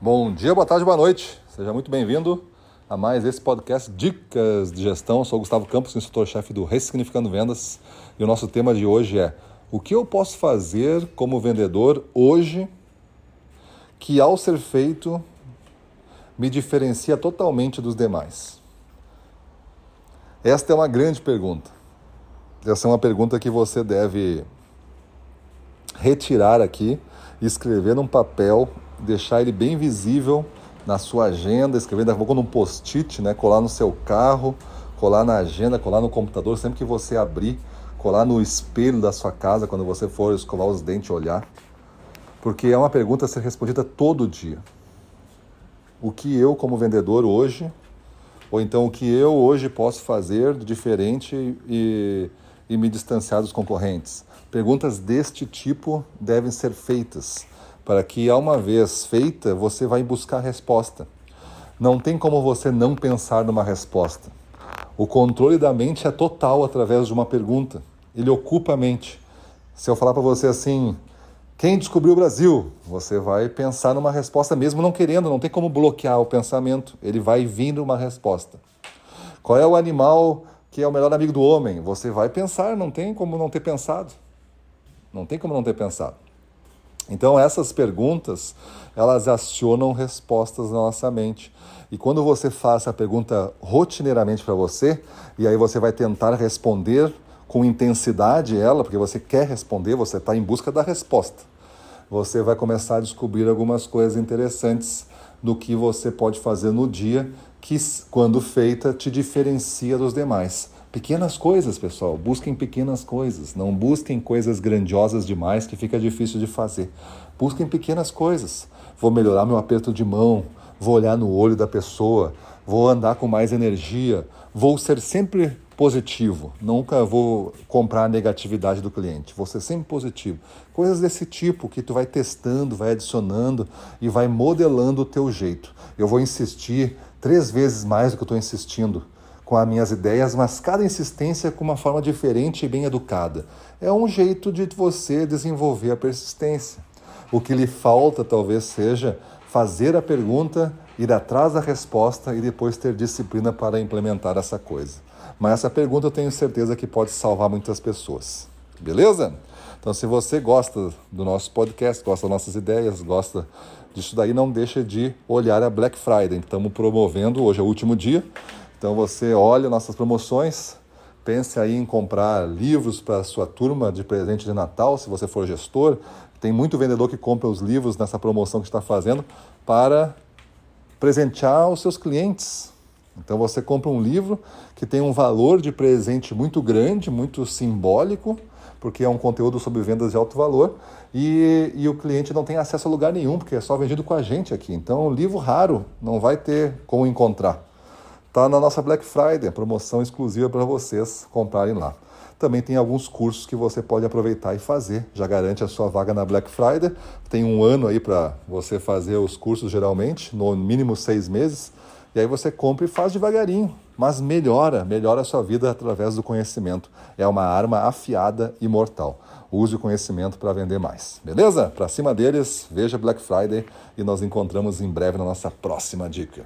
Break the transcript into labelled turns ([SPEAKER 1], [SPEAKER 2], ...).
[SPEAKER 1] Bom dia, boa tarde, boa noite. Seja muito bem-vindo a mais esse podcast Dicas de Gestão. Eu sou Gustavo Campos, instrutor-chefe do Ressignificando Vendas. E o nosso tema de hoje é o que eu posso fazer como vendedor hoje que, ao ser feito, me diferencia totalmente dos demais? Esta é uma grande pergunta. Essa é uma pergunta que você deve retirar aqui, escrever num papel deixar ele bem visível na sua agenda, escrever daqui a pouco num post-it, né? colar no seu carro, colar na agenda, colar no computador, sempre que você abrir, colar no espelho da sua casa quando você for escovar os dentes olhar. Porque é uma pergunta a ser respondida todo dia. O que eu, como vendedor, hoje, ou então o que eu hoje posso fazer diferente e, e me distanciar dos concorrentes? Perguntas deste tipo devem ser feitas para que, uma vez feita, você vai buscar a resposta. Não tem como você não pensar numa resposta. O controle da mente é total através de uma pergunta. Ele ocupa a mente. Se eu falar para você assim, quem descobriu o Brasil? Você vai pensar numa resposta mesmo não querendo, não tem como bloquear o pensamento. Ele vai vindo uma resposta. Qual é o animal que é o melhor amigo do homem? Você vai pensar, não tem como não ter pensado. Não tem como não ter pensado. Então essas perguntas, elas acionam respostas na nossa mente. E quando você faz a pergunta rotineiramente para você, e aí você vai tentar responder com intensidade ela, porque você quer responder, você está em busca da resposta. Você vai começar a descobrir algumas coisas interessantes do que você pode fazer no dia que, quando feita, te diferencia dos demais. Pequenas coisas, pessoal. Busquem pequenas coisas. Não busquem coisas grandiosas demais que fica difícil de fazer. Busquem pequenas coisas. Vou melhorar meu aperto de mão, vou olhar no olho da pessoa, vou andar com mais energia, vou ser sempre positivo. Nunca vou comprar a negatividade do cliente. Vou ser sempre positivo. Coisas desse tipo que tu vai testando, vai adicionando e vai modelando o teu jeito. Eu vou insistir três vezes mais do que eu estou insistindo com as minhas ideias, mas cada insistência com uma forma diferente e bem educada. É um jeito de você desenvolver a persistência. O que lhe falta talvez seja fazer a pergunta, ir atrás da resposta e depois ter disciplina para implementar essa coisa. Mas essa pergunta eu tenho certeza que pode salvar muitas pessoas. Beleza? Então, se você gosta do nosso podcast, gosta das nossas ideias, gosta disso daí, não deixe de olhar a Black Friday. Estamos promovendo, hoje é o último dia, então você olha nossas promoções, pense aí em comprar livros para a sua turma de presente de Natal, se você for gestor. Tem muito vendedor que compra os livros nessa promoção que está fazendo para presentear os seus clientes. Então você compra um livro que tem um valor de presente muito grande, muito simbólico, porque é um conteúdo sobre vendas de alto valor e, e o cliente não tem acesso a lugar nenhum, porque é só vendido com a gente aqui. Então, um livro raro não vai ter como encontrar. Está na nossa Black Friday, promoção exclusiva para vocês comprarem lá. Também tem alguns cursos que você pode aproveitar e fazer. Já garante a sua vaga na Black Friday. Tem um ano aí para você fazer os cursos geralmente, no mínimo seis meses. E aí você compra e faz devagarinho, mas melhora, melhora a sua vida através do conhecimento. É uma arma afiada e mortal. Use o conhecimento para vender mais. Beleza? Para cima deles, veja Black Friday e nós encontramos em breve na nossa próxima dica.